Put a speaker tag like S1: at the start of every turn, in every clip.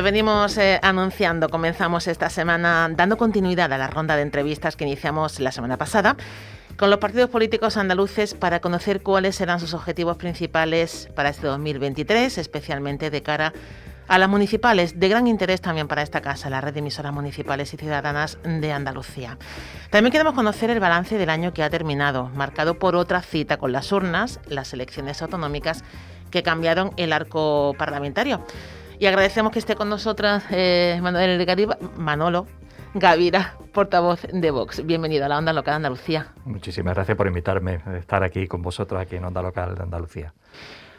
S1: Como le venimos eh, anunciando, comenzamos esta semana dando continuidad a la ronda de entrevistas que iniciamos la semana pasada con los partidos políticos andaluces para conocer cuáles serán sus objetivos principales para este 2023, especialmente de cara a las municipales, de gran interés también para esta casa, la red de emisoras municipales y ciudadanas de Andalucía. También queremos conocer el balance del año que ha terminado, marcado por otra cita con las urnas, las elecciones autonómicas que cambiaron el arco parlamentario. Y agradecemos que esté con nosotras eh, Manuel Manolo Gavira, portavoz de Vox. Bienvenido a la Onda Local de Andalucía.
S2: Muchísimas gracias por invitarme a estar aquí con vosotros aquí en Onda Local de Andalucía.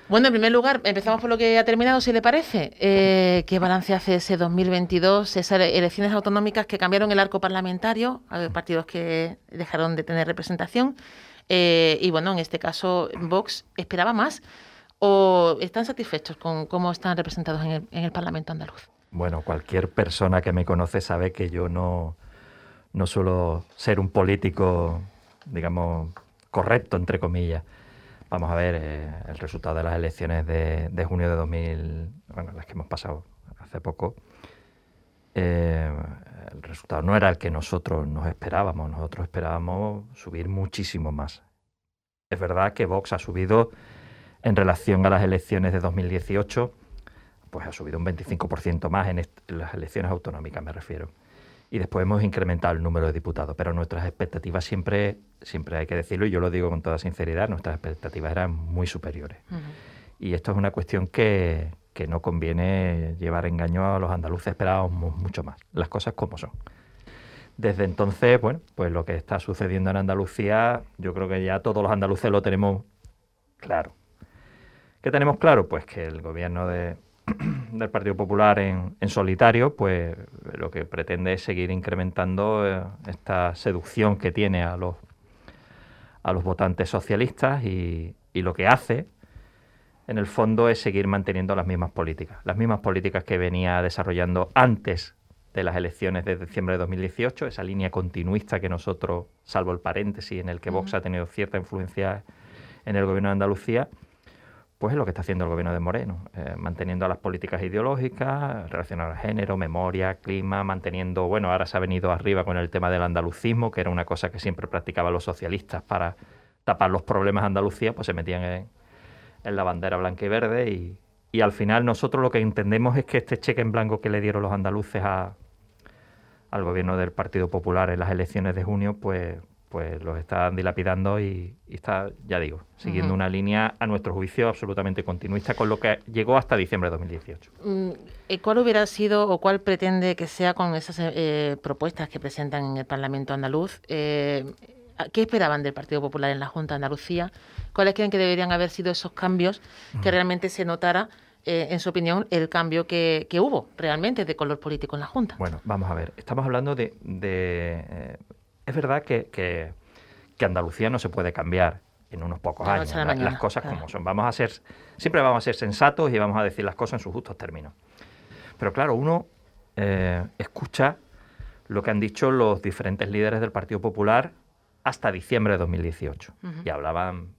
S1: Bueno, en primer lugar, empezamos por lo que ha terminado, si le parece. Eh, ¿Qué balance hace ese 2022, esas elecciones autonómicas que cambiaron el arco parlamentario? Hay partidos que dejaron de tener representación. Eh, y bueno, en este caso, Vox esperaba más o están satisfechos con cómo están representados en el, Parlamento andaluz?
S2: Bueno, cualquier persona que me conoce sabe que yo no, no suelo ser un político, digamos, correcto, entre comillas. Vamos a ver eh, el resultado de las elecciones de, junio de 2000, bueno, las que hemos pasado hace poco. Eh, el resultado no era el que nosotros nos esperábamos. Nosotros esperábamos subir muchísimo más. Es verdad que Vox ha subido en relación a las elecciones de 2018, pues ha subido un 25% más en, las elecciones autonómicas, me refiero. Y después hemos incrementado el número de diputados, pero nuestras expectativas siempre, siempre hay que decirlo, y yo lo digo con toda sinceridad, nuestras expectativas eran muy superiores. Y esto es una cuestión que, que no conviene llevar engaño a los andaluces, esperábamos mucho más, las cosas como son. Desde entonces, bueno, pues lo que está sucediendo en Andalucía, yo creo que ya todos los andaluces lo tenemos claro. ¿Qué tenemos claro? Pues que el gobierno del Partido Popular en, solitario, pues lo que pretende es seguir incrementando eh, esta seducción que tiene a los, a los votantes socialistas y, lo que hace, en el fondo, es seguir manteniendo las mismas políticas, las mismas políticas que venía desarrollando antes de las elecciones de diciembre de 2018, esa línea continuista que nosotros, salvo el paréntesis en el que Vox ha tenido cierta influencia en el gobierno de Andalucía, pues es lo que está haciendo el gobierno de Moreno, eh, manteniendo las políticas ideológicas relacionadas al género, memoria, clima, manteniendo, bueno, ahora se ha venido arriba con el tema del andalucismo, que era una cosa que siempre practicaban los socialistas para tapar los problemas de Andalucía, pues se metían en, la bandera blanca y verde y, al final nosotros lo que entendemos es que este cheque en blanco que le dieron los andaluces al gobierno del Partido Popular en las elecciones de junio, pues, pues los están dilapidando y, está, ya digo, siguiendo una línea a nuestro juicio absolutamente continuista con lo que llegó hasta diciembre de 2018.
S1: Mm, ¿Cuál hubiera sido o cuál pretende que sea con esas eh, propuestas que presentan en el Parlamento andaluz? Eh, ¿Qué esperaban del Partido Popular en la Junta de Andalucía? ¿Cuáles creen que deberían haber sido esos cambios que realmente se notara eh, en su opinión, el cambio que, hubo realmente de color político en la Junta.
S2: Bueno, vamos a ver. Estamos hablando de, es verdad que, Andalucía no se puede cambiar en unos pocos años. las cosas como son. Vamos a ser, siempre vamos a ser sensatos y vamos a decir las cosas en sus justos términos. Pero claro, uno eh, escucha lo que han dicho los diferentes líderes del Partido Popular hasta diciembre de 2018. Y hablaban,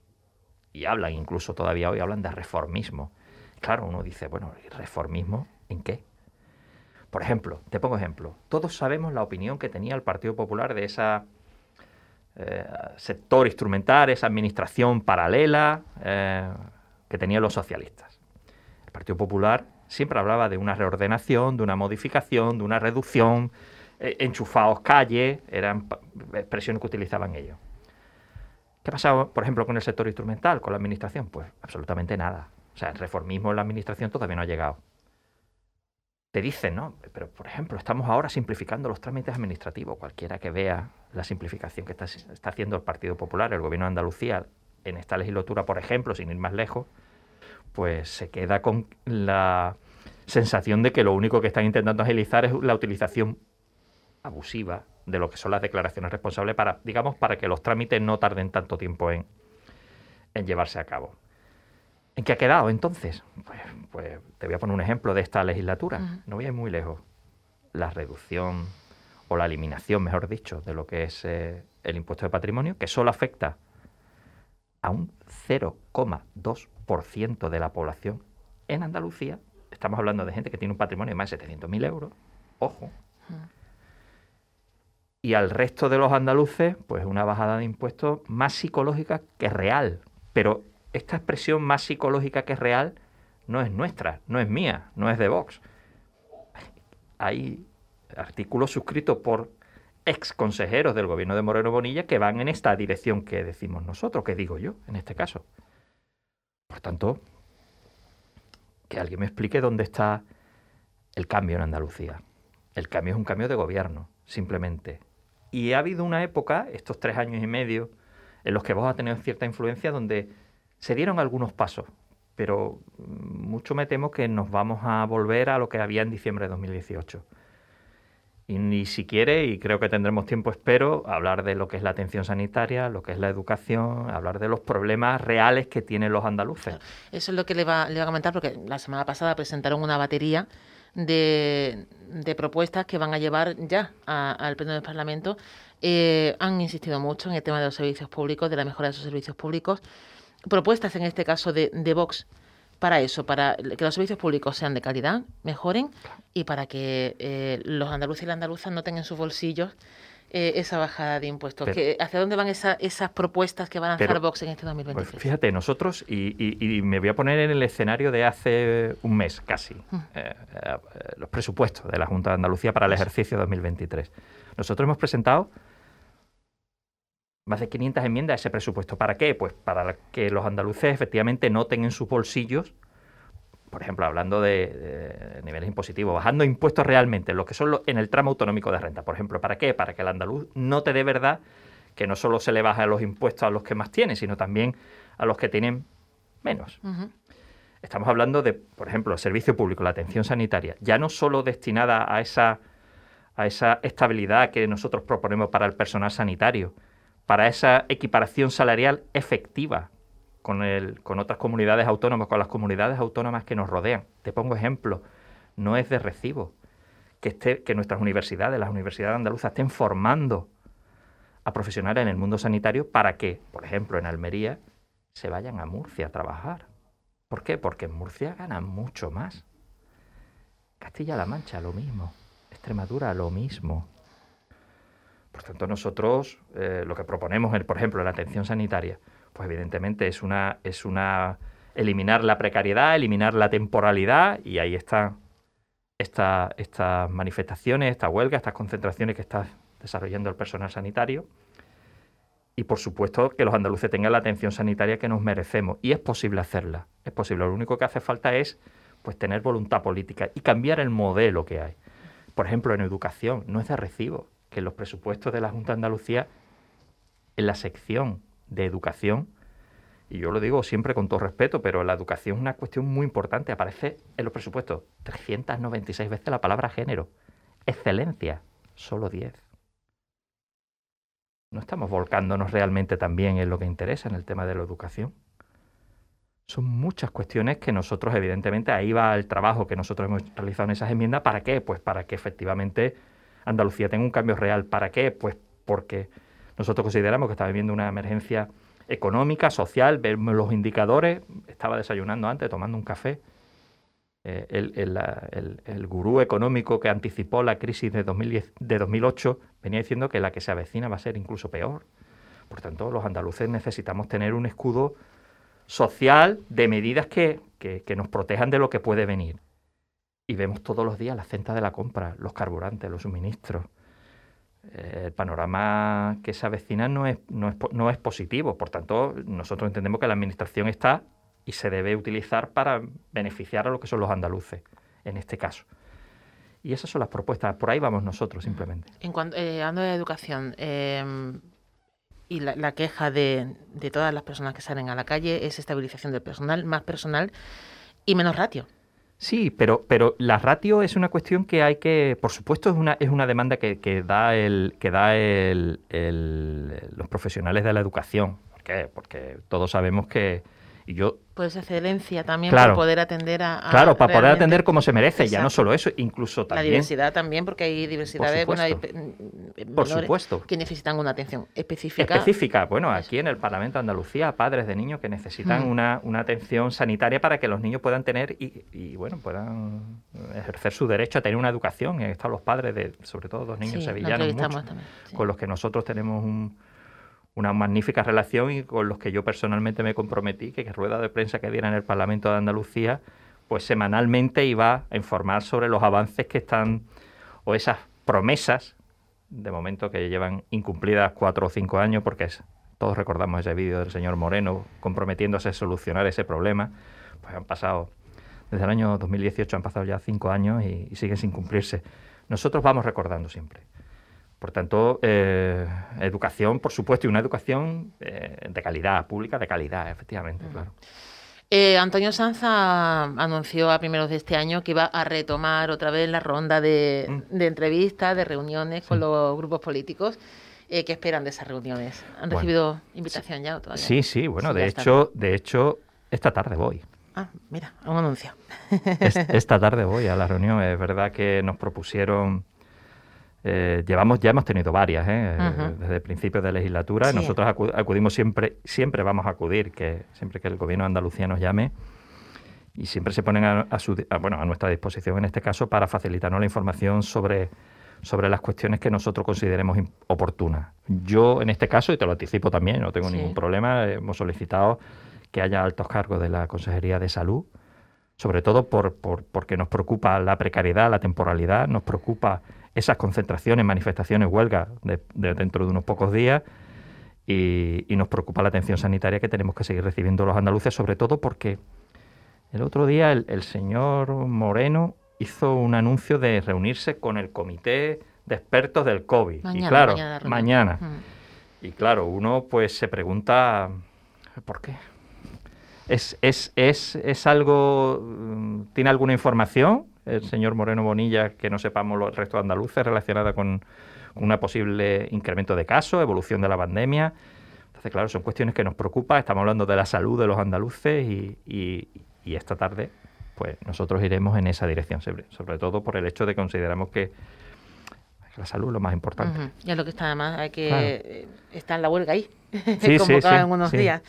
S2: y hablan incluso todavía hoy, hablan de reformismo. Claro, uno dice, bueno, ¿reformismo en qué? Por ejemplo, te pongo ejemplo. Todos sabemos la opinión que tenía el Partido Popular de ese eh, sector instrumental, esa administración paralela eh, que tenían los socialistas. El Partido Popular siempre hablaba de una reordenación, de una modificación, de una reducción, eh, enchufados calle, eran expresiones que utilizaban ellos. ¿Qué ha pasado, por ejemplo, con el sector instrumental, con la administración? Pues absolutamente nada. O sea, el reformismo en la administración todavía no ha llegado. Te dicen, ¿no? Pero, por ejemplo, estamos ahora simplificando los trámites administrativos. Cualquiera que vea la simplificación que está, está haciendo el Partido Popular, el Gobierno de Andalucía, en esta legislatura, por ejemplo, sin ir más lejos, pues se queda con la sensación de que lo único que están intentando agilizar es la utilización abusiva de lo que son las declaraciones responsables para, digamos, para que los trámites no tarden tanto tiempo en, en llevarse a cabo. ¿En qué ha quedado entonces? Pues, pues te voy a poner un ejemplo de esta legislatura. No voy a ir muy lejos. La reducción o la eliminación, mejor dicho, de lo que es eh, el impuesto de patrimonio, que solo afecta a un 0,2% de la población en Andalucía. Estamos hablando de gente que tiene un patrimonio de más de 700.000 euros. Ojo. Y al resto de los andaluces, pues una bajada de impuestos más psicológica que real. Pero esta expresión más psicológica que real no es nuestra, no es mía, no es de Vox. Hay artículos suscritos por ex consejeros del gobierno de Moreno Bonilla que van en esta dirección que decimos nosotros, que digo yo en este caso. Por tanto, que alguien me explique dónde está el cambio en Andalucía. El cambio es un cambio de gobierno, simplemente. Y ha habido una época, estos tres años y medio, en los que vos ha tenido cierta influencia, donde se dieron algunos pasos, pero mucho me temo que nos vamos a volver a lo que había en diciembre de 2018 y ni siquiera, y creo que tendremos tiempo, espero, hablar de lo que es la atención sanitaria, lo que es la educación, hablar de los problemas reales que tienen los andaluces.
S1: Eso es lo que le va, le a comentar, porque la semana pasada presentaron una batería de, propuestas que van a llevar ya al Pleno del Parlamento. Eh, han insistido mucho en el tema de los servicios públicos, de la mejora de esos servicios públicos. Propuestas, en este caso, de, de Vox para eso, para que los servicios públicos sean de calidad, mejoren y para que eh, los andaluces y las andaluzas no tengan en sus bolsillos eh, esa bajada de impuestos. ¿Hacia dónde van esas propuestas que van a hacer Vox en este 2023?
S2: Pues fíjate, nosotros, y, me voy a poner en el escenario de hace un mes casi, mm. eh, los presupuestos de la Junta de Andalucía para el ejercicio 2023. Nosotros hemos presentado más de 500 enmiendas a ese presupuesto. ¿Para qué? Pues para que los andaluces efectivamente noten en sus bolsillos, por ejemplo, hablando de, niveles impositivos, bajando impuestos realmente, lo que son en el tramo autonómico de renta. Por ejemplo, ¿para qué? Para que el andaluz note de verdad que no solo se le bajan los impuestos a los que más tienen, sino también a los que tienen menos. Estamos hablando de, por ejemplo, el servicio público, la atención sanitaria, ya no solo destinada a esa, a esa estabilidad que nosotros proponemos para el personal sanitario, para esa equiparación salarial efectiva con, el, con otras comunidades autónomas, con las comunidades autónomas que nos rodean. Te pongo ejemplo, no es de recibo que, esté, que nuestras universidades, las universidades andaluzas, estén formando a profesionales en el mundo sanitario para que, por ejemplo, en Almería, se vayan a Murcia a trabajar. ¿Por qué? Porque en Murcia ganan mucho más. Castilla-La Mancha, lo mismo. Extremadura, lo mismo. Por tanto, nosotros eh, lo que proponemos, por ejemplo, la atención sanitaria, pues evidentemente es una, es una eliminar la precariedad, eliminar la temporalidad, y ahí están estas manifestaciones, esta huelga, estas concentraciones que está desarrollando el personal sanitario. Y por supuesto que los andaluces tengan la atención sanitaria que nos merecemos. Y es posible hacerla. Es posible. Lo único que hace falta es pues tener voluntad política y cambiar el modelo que hay. Por ejemplo, en educación, no es de recibo que los presupuestos de la Junta de Andalucía, en la sección de educación, y yo lo digo siempre con todo respeto, pero la educación es una cuestión muy importante, aparece en los presupuestos 396 veces la palabra género. Excelencia, solo 10. No estamos volcándonos realmente también en lo que interesa en el tema de la educación. Son muchas cuestiones que nosotros, evidentemente, ahí va el trabajo que nosotros hemos realizado en esas enmiendas. ¿Para qué? Pues para que efectivamente Andalucía tenga un cambio real. ¿Para qué? Pues porque nosotros consideramos que está viviendo una emergencia económica, social, vemos los indicadores. Estaba desayunando antes, tomando un café. Eh, el, gurú económico que anticipó la crisis de, 2010, de 2008 venía diciendo que la que se avecina va a ser incluso peor. Por tanto, los andaluces necesitamos tener un escudo social de medidas que nos protejan de lo que puede venir y vemos todos los días la centa de la compra, los carburantes, los suministros. Eh, el panorama que se avecina no es, no, es, no es positivo. Por tanto, nosotros entendemos que la Administración está y se debe utilizar para beneficiar a lo que son los andaluces, en este caso. Y esas son las propuestas, por ahí vamos nosotros simplemente.
S1: En cuanto, eh, hablando de educación, em, y la, queja de, de, todas las personas que salen a la calle es estabilización del personal, más personal y menos ratio.
S2: Sí, pero, pero la ratio es una cuestión que hay que, por supuesto, es una, es una demanda que, que da, el, que da el, los profesionales de la educación. ¿Por qué? Porque todos sabemos que, y yo
S1: pues excelencia también para poder atender a,
S2: claro para poder atender como se merece ya no solo eso incluso también
S1: la diversidad también porque hay diversidad de bueno,
S2: por supuesto.
S1: que necesitan una atención específica.
S2: Específica. Bueno aquí en el Parlamento de Andalucía padres de niños que necesitan una, una, atención sanitaria para que los niños puedan tener y, bueno puedan ejercer su derecho a tener una educación. Y están los padres de sobre todo dos niños sevillanos con los que nosotros tenemos un una magnífica relación y con los que yo personalmente me comprometí, que, rueda de prensa que diera en el Parlamento de Andalucía, pues semanalmente iba a informar sobre los avances que están, o esas promesas, de momento que llevan incumplidas cuatro o cinco años, porque todos recordamos ese vídeo del señor Moreno comprometiéndose a solucionar ese problema, pues han pasado, desde el año 2018 han pasado ya cinco años y siguen sin cumplirse. Nosotros vamos recordando siempre. Por tanto, eh, educación, por supuesto, y una educación eh, de calidad, pública de calidad, efectivamente, claro.
S1: Eh, Antonio Sanza anunció a primeros de este año que iba a retomar otra vez la ronda de, mm. entrevistas, de reuniones con los grupos políticos. ¿Qué esperan de esas reuniones? ¿Han recibido invitación ya o todavía?
S2: Sí, sí, bueno, de hecho, de hecho, esta tarde voy.
S1: Ah, mira, un anuncio.
S2: esta tarde voy a la reunión. Es verdad que nos propusieron eh, llevamos, ya hemos tenido varias, ¿eh? desde el principio de legislatura. Nosotros acudimos siempre, siempre vamos a acudir, que siempre que el gobierno Andalucía nos llame, y siempre se ponen a, bueno, a nuestra disposición en este caso para facilitarnos la información sobre, sobre las cuestiones que nosotros consideremos oportunas. Yo, en este caso, y te lo anticipo también, no tengo ningún problema, hemos solicitado que haya altos cargos de la Consejería de Salud, sobre todo por, por, porque nos preocupa la precariedad, la temporalidad, nos preocupa esas concentraciones, manifestaciones, huelgas de, dentro de unos pocos días y, nos preocupa la atención sanitaria que tenemos que seguir recibiendo los andaluces, sobre todo porque el otro día el, señor Moreno hizo un anuncio de reunirse con el comité de expertos del COVID. y claro, mañana. Mm. Y claro, uno pues se pregunta, ¿por qué? ¿Es, es, es, es algo, mm, tiene alguna información? El señor Moreno Bonilla que no sepamos los restos andaluces relacionada con un posible incremento de casos, evolución de la pandemia. Entonces, claro, son cuestiones que nos preocupan. Estamos hablando de la salud de los andaluces y, esta tarde, pues nosotros iremos en esa dirección, sobre, todo por el hecho de que consideramos que la salud es lo más importante.
S1: Y es lo que está además, hay que está en la huelga ahí, sí, convocada en unos días.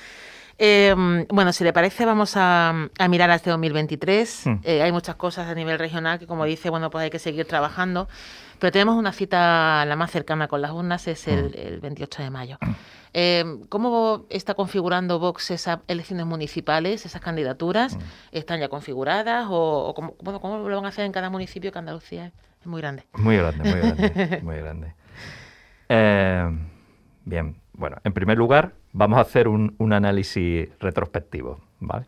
S1: Em, bueno, si le parece, vamos a, mirar a este 2023. Hmm. Eh, hay muchas cosas a nivel regional que, como dice, bueno, pues hay que seguir trabajando. Pero tenemos una cita la más cercana con las urnas, es el, 28 hmm. de mayo. Em, ¿Cómo está configurando Vox esas elecciones municipales, esas candidaturas? Hmm. ¿Están ya configuradas? ¿O, cómo, cómo, lo van a hacer en cada municipio que Andalucía es muy grande?
S2: Muy grande, muy grande, muy grande. Eh, bien, bueno, en primer lugar, vamos a hacer un, análisis retrospectivo, ¿vale?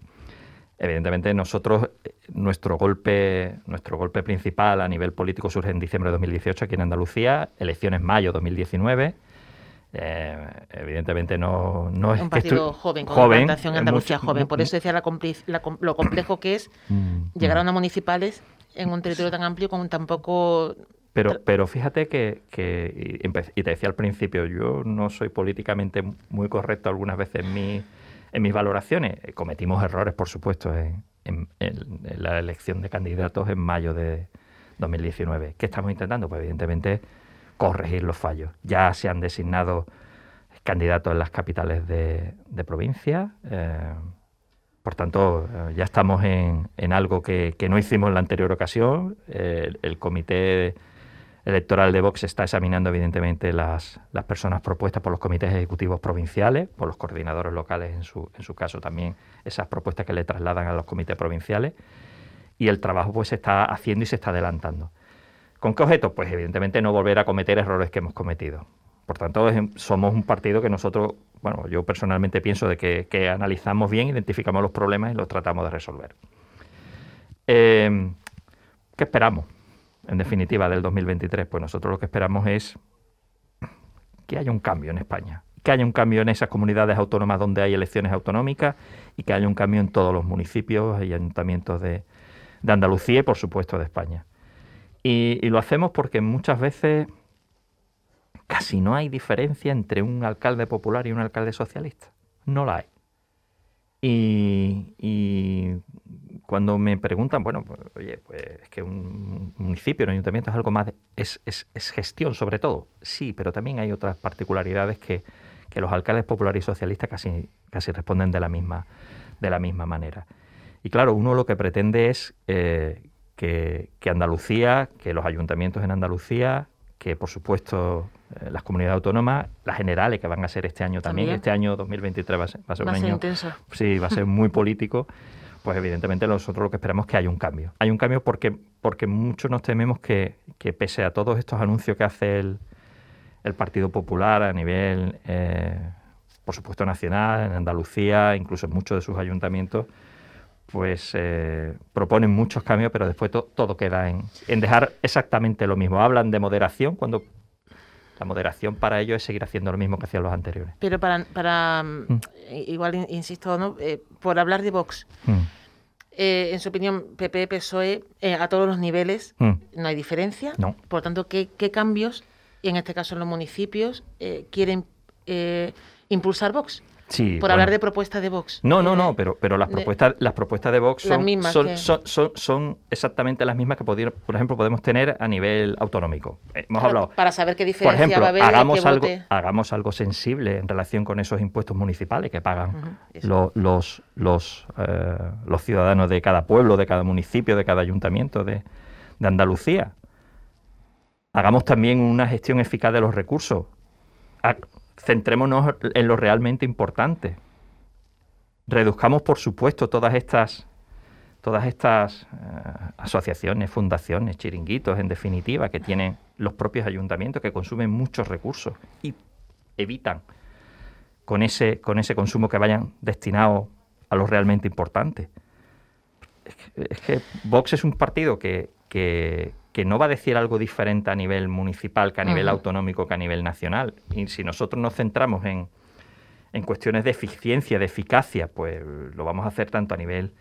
S2: Evidentemente nosotros, nuestro golpe, nuestro golpe principal a nivel político surge en diciembre de 2018 aquí en Andalucía, elecciones mayo 2019. Eh, evidentemente no, no
S1: es un partido joven, con joven, en Andalucía joven. Por eso decía la, lo complejo que es mm, llegar a mm. unas municipales en un territorio tan amplio con tan poco
S2: pero, pero fíjate que, y te decía al principio, yo no soy políticamente muy correcto algunas veces en, mi, en mis valoraciones. Cometimos errores, por supuesto, en, la elección de candidatos en mayo de 2019. ¿Qué estamos intentando? Pues evidentemente corregir los fallos. Ya se han designado candidatos en las capitales de, provincia. Eh, por tanto, eh, ya estamos en, algo que, no hicimos en la anterior ocasión. Eh, el comité electoral de Vox está examinando evidentemente las, las, personas propuestas por los comités ejecutivos provinciales, por los coordinadores locales en su, en su caso también, esas propuestas que le trasladan a los comités provinciales, y el trabajo pues se está haciendo y se está adelantando. ¿Con qué objeto? Pues evidentemente no volver a cometer errores que hemos cometido. Por tanto, somos un partido que nosotros, bueno, yo personalmente pienso de que, analizamos bien, identificamos los problemas y los tratamos de resolver. Eh, ¿Qué esperamos? En definitiva, del 2023? Pues nosotros lo que esperamos es que haya un cambio en España, que haya un cambio en esas comunidades autónomas donde hay elecciones autonómicas y que haya un cambio en todos los municipios y ayuntamientos de, Andalucía y, por supuesto, de España. Y, y, lo hacemos porque muchas veces casi no hay diferencia entre un alcalde popular y un alcalde socialista. No la hay. Y, cuando me preguntan, bueno, pues, oye, pues es que un municipio, un ayuntamiento es algo más, es, gestión sobre todo. Sí, pero también hay otras particularidades que, los alcaldes populares y socialistas casi, casi responden de la, misma, de la misma manera. Y claro, uno lo que pretende es eh, que, que Andalucía, que los ayuntamientos en Andalucía, que por supuesto eh, las comunidades autónomas, las generales que van a ser este año también, este año 2023 va a ser, va a ser un año
S1: intenso.
S2: sí, va a ser muy político, pues evidentemente nosotros lo que esperamos es que haya un cambio. Hay un cambio porque, porque muchos nos tememos que, pese a todos estos anuncios que hace el, el Partido Popular a nivel, eh, por supuesto, nacional, en Andalucía, incluso en muchos de sus ayuntamientos, pues eh, proponen muchos cambios, pero después todo queda en, en, dejar exactamente lo mismo. Hablan de moderación cuando la moderación para ello es seguir haciendo lo mismo que hacían los anteriores.
S1: Pero para, para mm. Mm, igual insisto, ¿no? Eh, por hablar de Vox, mm. eh, en su opinión, PP, PSOE, eh, a todos los niveles, no hay diferencia.
S2: No.
S1: Por tanto, ¿qué, ¿qué, cambios, y en este caso en los municipios, quieren impulsar Vox? Por hablar de propuestas de Vox.
S2: No, no, no, pero, pero las propuestas, las propuestas de Vox son, son, exactamente las mismas que, por ejemplo, podemos tener a nivel autonómico. Eh, hemos hablado.
S1: Para saber qué diferencia
S2: por
S1: va a haber
S2: hagamos algo, hagamos algo sensible en relación con esos impuestos municipales que pagan los, los, los, eh, los, ciudadanos de cada pueblo, de cada municipio, de cada ayuntamiento de, de Andalucía. Hagamos también una gestión eficaz de los recursos centrémonos en lo realmente importante. Reduzcamos, por supuesto, todas estas, todas estas eh, asociaciones, fundaciones, chiringuitos, en definitiva, que tienen los propios ayuntamientos, que consumen muchos recursos y evitan con ese, con ese consumo que vayan destinados a lo realmente importante. Es que, Vox es un partido que, que, que no va a decir algo diferente a nivel municipal que a nivel autonómico que a nivel nacional. Y si nosotros nos centramos en, en cuestiones de eficiencia, de eficacia, pues lo vamos a hacer tanto a nivel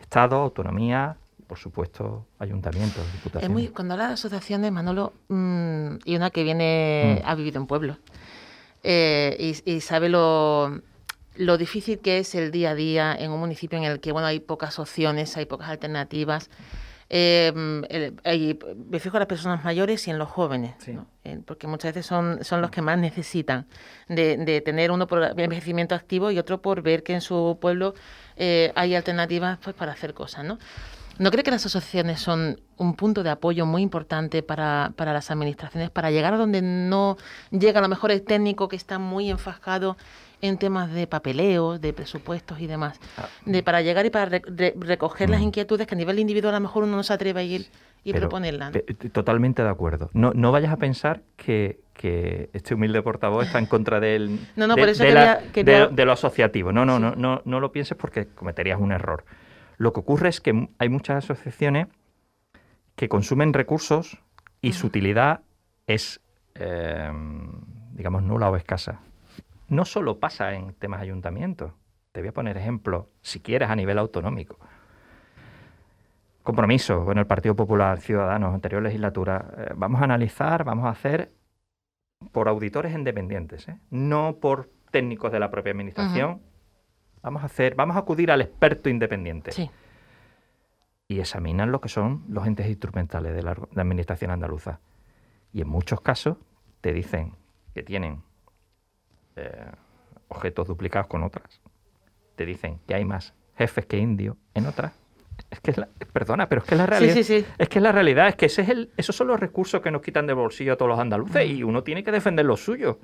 S2: Estado, autonomía, por supuesto, ayuntamientos, diputaciones.
S1: Es muy, cuando habla de asociaciones, Manolo, mm, y una que viene, mm. ha vivido en pueblo, eh, y, sabe lo, lo difícil que es el día a día en un municipio en el que bueno hay pocas opciones, hay pocas alternativas. Eh, me fijo en las personas mayores y en los jóvenes, eh, porque muchas veces son, son los que más necesitan de, tener uno por envejecimiento activo y otro por ver que en su pueblo eh, hay alternativas pues, para hacer cosas. ¿no? ¿No cree que las asociaciones son un punto de apoyo muy importante para, para, las administraciones, para llegar a donde no llega a lo mejor el técnico que está muy enfascado en temas de papeleo, de presupuestos y demás, ah. de para llegar y para recoger las mm. inquietudes que a nivel individual a lo mejor uno no se atreve a ir y proponerlas.
S2: Totalmente de acuerdo. No, no vayas a pensar que, este humilde portavoz está en contra del, de, de, lo asociativo. No, no, no, no, no lo pienses porque cometerías un error. Lo que ocurre es que hay muchas asociaciones que consumen recursos y su utilidad es, eh, digamos, nula o escasa no solo pasa en temas ayuntamientos. Te voy a poner ejemplos, si quieres, a nivel autonómico. Compromiso con el Partido Popular Ciudadanos, anterior legislatura. Eh, vamos a analizar, vamos a hacer por auditores independientes, ¿eh? no por técnicos de la propia administración. Vamos a hacer, vamos a acudir al experto independiente. Y examinan lo que son los entes instrumentales de la administración andaluza. Y en muchos casos te dicen que tienen eh, objetos duplicados con otras. Te dicen que hay más jefes que indios en otras. Es que, perdona, pero es que la realidad. Es que la realidad es que ese es el, esos son los recursos que nos quitan de bolsillo a todos los andaluces y uno tiene que defender lo suyo.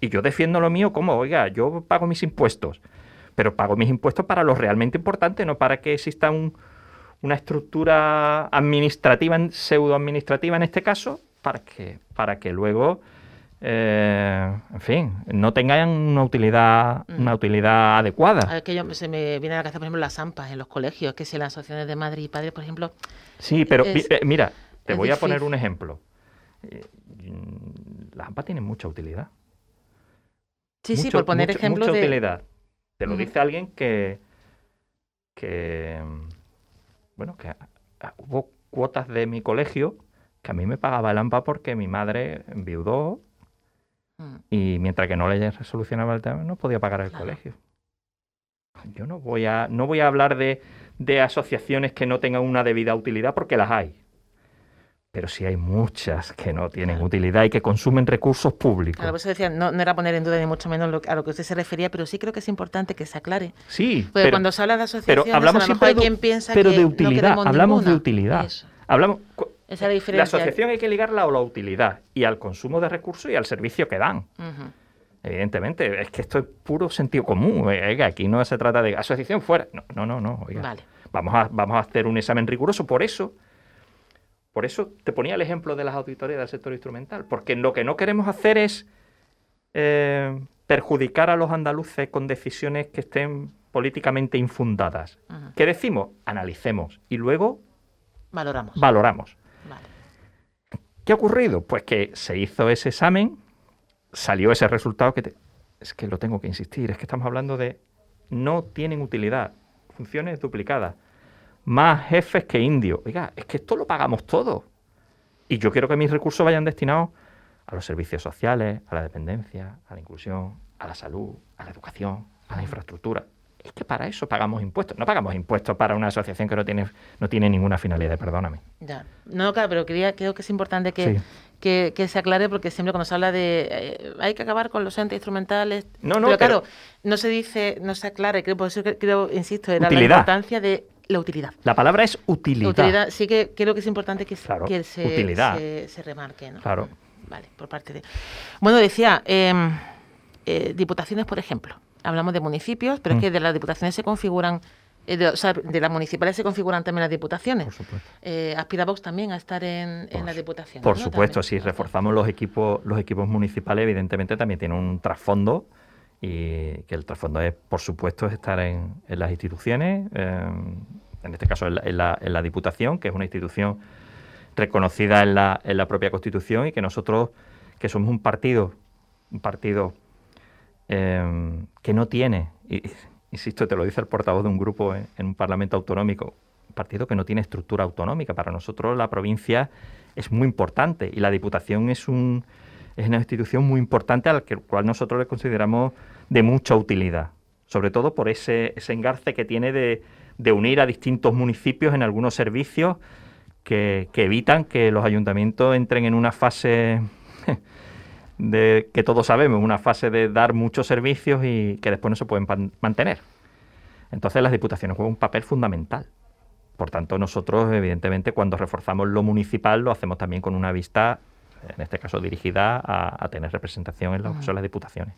S2: Y yo defiendo lo mío como, oiga, yo pago mis impuestos, pero pago mis impuestos para lo realmente importante, no para que exista una estructura administrativa, pseudo administrativa en este caso, para que, para que luego eh, en fin, no tengan una utilidad, mm. una utilidad adecuada.
S1: Es que yo, se me viene a la cabeza, por ejemplo, las AMPAs en los colegios, que si las asociaciones de madre y padre, por ejemplo.
S2: Sí, pero eh, mira, Te voy a poner un ejemplo. Eh, Las AMPA tienen mucha utilidad.
S1: Sí, sí, por poner
S2: mucho-
S1: ejemplos
S2: mucha
S1: de...
S2: utilidad. Te lo dice alguien que, que bueno, que hubo cuotas de mi colegio que a mí me pagaba el AMPA porque mi madre enviudó
S1: Mm.
S2: y mientras que no le resolucionaba el tema no podía pagar el
S1: Claro.
S2: colegio. Yo no voy a, no voy a hablar de, de asociaciones que no tengan una debida utilidad porque las hay. Pero sí hay muchas que no tienen
S1: Claro.
S2: utilidad y que consumen recursos públicos.
S1: Claro, por eso decía, no, no era poner en duda ni mucho menos lo- a lo que usted se refería, pero sí creo que es importante que se aclare.
S2: Sí,
S1: Porque
S2: pero,
S1: cuando se habla de asociaciones,
S2: pero hablamos
S1: a lo mejor
S2: siempre
S1: hay
S2: de-
S1: quien piensa
S2: pero
S1: que
S2: de utilidad. hablamos de utilidad.
S1: Eso.
S2: Hablamos,
S1: Esa es la
S2: asociación hay que ligarla a la utilidad y al consumo de recursos y al servicio que dan. Evidentemente, es que esto es puro sentido común. Oiga, aquí no se trata de asociación fuera. No, no, no. no, oiga.
S1: Vale.
S2: Vamos, a, vamos a hacer un examen riguroso. Por eso, por eso te ponía el ejemplo de las auditorías del sector instrumental. Porque lo que no queremos hacer es eh, perjudicar a los andaluces con decisiones que estén políticamente infundadas.
S1: Ujú.
S2: ¿Qué decimos? Analicemos y luego
S1: Valoramos.
S2: valoramos.
S1: Vale.
S2: ¿Qué ha ocurrido? Pues que se hizo ese examen, salió ese resultado que te- es que lo tengo que insistir, es que estamos hablando de no tienen utilidad, funciones duplicadas, más jefes que indios. Oiga, es que esto lo pagamos todo. Y yo quiero que mis recursos vayan destinados a los servicios sociales, a la dependencia, a la inclusión, a la salud, a la educación, a la infraestructura. Es que para eso pagamos impuestos. No pagamos impuestos para una asociación que no tiene, no tiene ninguna finalidad, perdóname.
S1: Ya. No, claro, pero quería, creo que es importante que,
S2: Sí.
S1: que, que se aclare porque siempre cuando se habla de eh, hay que acabar con los entes instrumentales.
S2: No, no,
S1: pero claro,
S2: pero-
S1: no se dice, no se aclare, creo, por eso creo, insisto, era
S2: Utilidad.
S1: la importancia de la utilidad.
S2: La palabra es utilidad.
S1: Utilidad, sí que creo que es importante que,
S2: Claro,
S1: que se,
S2: utilidad.
S1: se, se remarque. ¿no?
S2: Claro.
S1: Vale, por parte de. Bueno, decía, em, eh, diputaciones, por ejemplo. Hablamos de municipios, pero
S2: Mm.
S1: es que de las diputaciones se configuran, eh, de, o sea, de las municipales se configuran también las diputaciones.
S2: Por supuesto.
S1: Eh, aspira Vox también a estar en, en
S2: Por
S1: la
S2: su-
S1: diputación.
S2: Por
S1: ¿no?
S2: supuesto,
S1: También.
S2: si reforzamos los equipos, los equipos municipales, evidentemente también tiene un trasfondo y que el trasfondo es, por supuesto, es estar en, en las instituciones, eh, en este caso en la, en la- en la Diputación, que es una institución reconocida en la, en la propia Constitución y que nosotros, que somos un partido, un partido eh, que no tiene, insisto, te lo dice el portavoz de un grupo en, en un Parlamento autonómico, un partido que no tiene estructura autonómica. Para nosotros la provincia es muy importante y la Diputación es, un, es una institución muy importante a la que- cual nosotros le consideramos de mucha utilidad, sobre todo por ese, ese engarce que tiene de, de unir a distintos municipios en algunos servicios que, que evitan que los ayuntamientos entren en una fase de que todos sabemos, una fase de dar muchos servicios y que después no se pueden mantener. Entonces las diputaciones juegan un papel fundamental. Por tanto, nosotros, evidentemente, cuando reforzamos lo municipal, lo hacemos también con una vista, en este caso dirigida a, a tener representación en lo que son las diputaciones.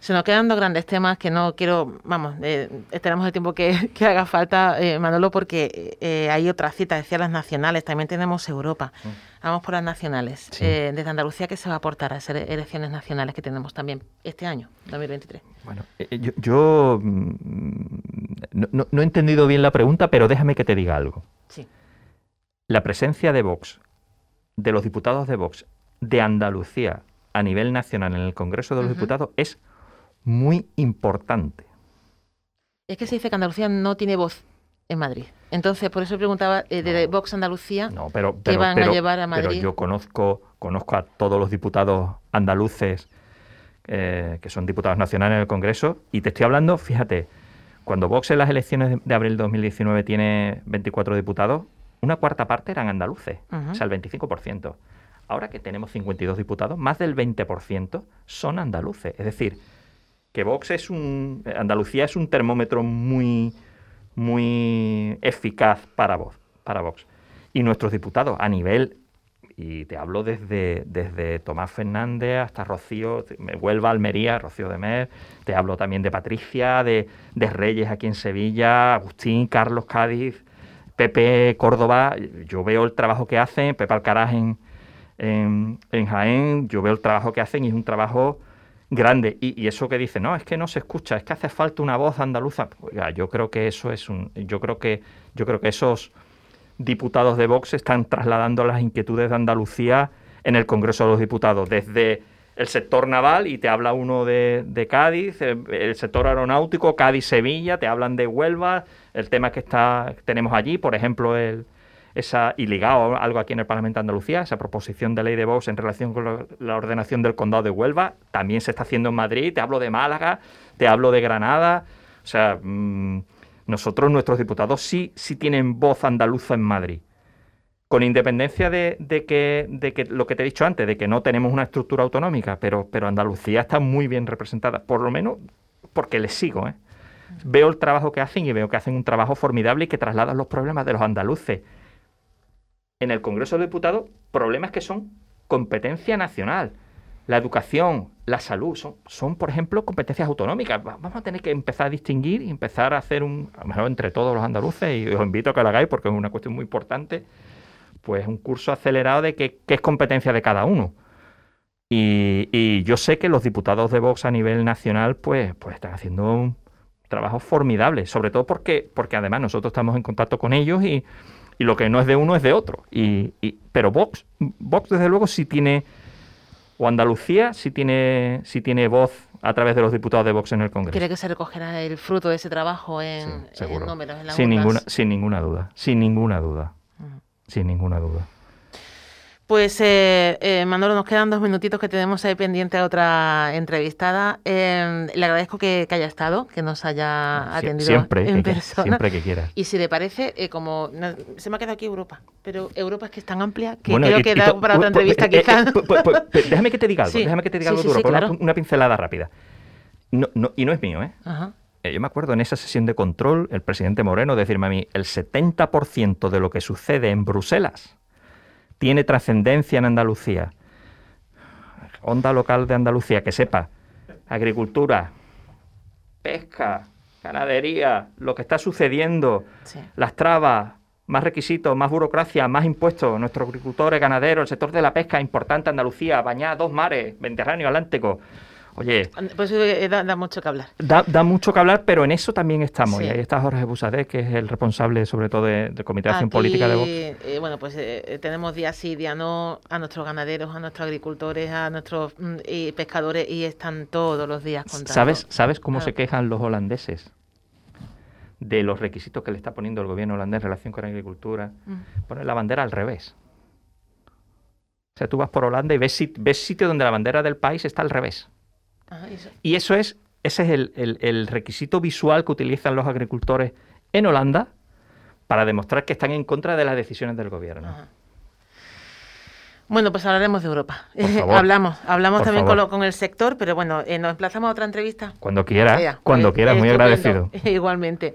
S1: Se nos quedan dos grandes temas que no quiero, vamos, eh, tenemos el tiempo que, que haga falta, eh, Manolo, porque eh, hay otras citas, decía las nacionales, también tenemos Europa. Vamos por las nacionales.
S2: Sí.
S1: Eh, desde Andalucía, ¿qué se va a aportar a esas elecciones nacionales que tenemos también este año, 2023?
S2: Bueno, eh, yo, yo, mm, no, no- no he entendido bien la pregunta, pero déjame que te diga algo.
S1: Sí.
S2: La presencia de Vox, de los diputados de Vox, de Andalucía a nivel nacional en el Congreso de los. Diputados es muy importante.
S1: Es que se dice que Andalucía no tiene voz en Madrid. Entonces, por eso preguntaba eh, de
S2: No.
S1: Vox Andalucía.
S2: No, pero,
S1: que
S2: pero,
S1: van a
S2: pero-
S1: llevar a
S2: pero
S1: Madrid.
S2: yo conozco, conozco a todos los diputados andaluces eh, que son diputados nacionales en el Congreso y te estoy hablando, fíjate, cuando Vox en las elecciones de, de abril de 2019 tiene 24 diputados, una cuarta parte eran andaluces,
S1: Ujú.
S2: o sea, el 25%. Ahora que tenemos 52 diputados, más del 20% son andaluces. Es decir, que Vox es un. Andalucía es un termómetro muy, muy eficaz para Vox, para Vox. Y nuestros diputados a nivel, y te hablo desde, desde Tomás Fernández hasta Rocío, me Huelva, Almería, Rocío de Mer, te hablo también de Patricia, de, de Reyes aquí en Sevilla, Agustín, Carlos Cádiz, Pepe Córdoba, yo veo el trabajo que hacen, Pepe Alcaraz en, en, en Jaén, yo veo el trabajo que hacen y es un trabajo grande. Y, y eso que dice, no, es que no se escucha, es que hace falta una voz andaluza. Oiga, yo creo que eso es un, yo creo que, yo creo que esos diputados de Vox están trasladando las inquietudes de Andalucía en el Congreso de los Diputados, desde el sector naval y te habla uno de, Cádiz, eh, el, sector aeronáutico, Cádiz-Sevilla, te hablan de Huelva, el tema que está tenemos allí, por ejemplo, el, esa, y ligado algo aquí en el Parlamento de Andalucía, esa proposición de ley de Vox en relación con la ordenación del condado de Huelva, también se está haciendo en Madrid, te hablo de Málaga, te hablo de Granada, o sea, mm, nosotros, nuestros diputados, sí, sí tienen voz andaluza en Madrid con independencia de, que, de, que, lo que te he dicho antes, de que no tenemos una estructura autonómica, pero, pero Andalucía está muy bien representada, por lo menos porque les sigo. ¿eh? Veo el trabajo que hacen y veo que hacen un trabajo formidable y que trasladan los problemas de los andaluces. En el Congreso de Diputados, problemas que son competencia nacional. La educación, la salud, son, son, por ejemplo, competencias autonómicas. Vamos a tener que empezar a distinguir y empezar a hacer un, a lo mejor entre todos los andaluces, y os invito a que lo hagáis porque es una cuestión muy importante, pues un curso acelerado de qué, es competencia de cada uno. Y, yo sé que los diputados de Vox a nivel nacional pues, pues están haciendo un trabajo formidable, sobre todo porque, porque además nosotros estamos en contacto con ellos y, lo que no es de uno es de otro. Y, pero Vox, Vox desde luego sí tiene, o Andalucía sí tiene, sí tiene voz a través de los diputados de Vox en el Congreso.
S1: ¿Cree que se recogerá el fruto de ese trabajo en, números, en
S2: sin ninguna, sin ninguna duda, sin ninguna duda sin ninguna duda.
S1: Pues eh, eh, Manolo, nos quedan dos minutitos que tenemos ahí pendiente a otra entrevistada. Eh, le agradezco que, haya estado, que nos haya atendido
S2: siempre,
S1: en persona.
S2: siempre que quiera.
S1: Y si le parece, eh, como se me ha quedado aquí Europa, pero Europa es que es tan amplia que creo que da para otra entrevista quizás.
S2: déjame que te diga algo, déjame que te diga algo duro, una, una, pincelada rápida. No, no, y no es mío, ¿eh? Ajá. Eh, yo me acuerdo en esa sesión de control, el presidente Moreno decirme a mí, el 70% de lo que sucede en Bruselas tiene trascendencia en Andalucía. Onda local de Andalucía, que sepa, agricultura, pesca, ganadería, lo que está sucediendo, las trabas, más requisitos, más burocracia, más impuestos. Nuestros agricultores, ganaderos, el sector de la pesca, importante Andalucía, bañada dos mares, Mediterráneo, Atlántico. Oye.
S1: Pues eh, da, mucho que hablar.
S2: Da, mucho que hablar, pero en eso también estamos. Y ahí está Jorge Busadet, que es el responsable, sobre todo, del Comité de Acción Política de Vox.
S1: Eh, bueno, pues eh, tenemos día sí, día no a nuestros ganaderos, a nuestros agricultores, a nuestros mm, pescadores, y están todos los días contando.
S2: ¿Sabes, ¿sabes cómo se quejan los holandeses? de los requisitos que le está poniendo el gobierno holandés en relación con la agricultura, mm. poner la bandera al revés. O sea, tú vas por Holanda y ves, ves sitios donde la bandera del país está al revés. Y eso es, ese es el, requisito visual que utilizan los agricultores en Holanda para demostrar que están en contra de las decisiones del gobierno.
S1: Bueno, pues hablaremos de Europa. hablamos, hablamos también con, el sector, pero bueno, eh, nos emplazamos a otra entrevista.
S2: Cuando quiera, cuando quiera, muy agradecido.
S1: Igualmente.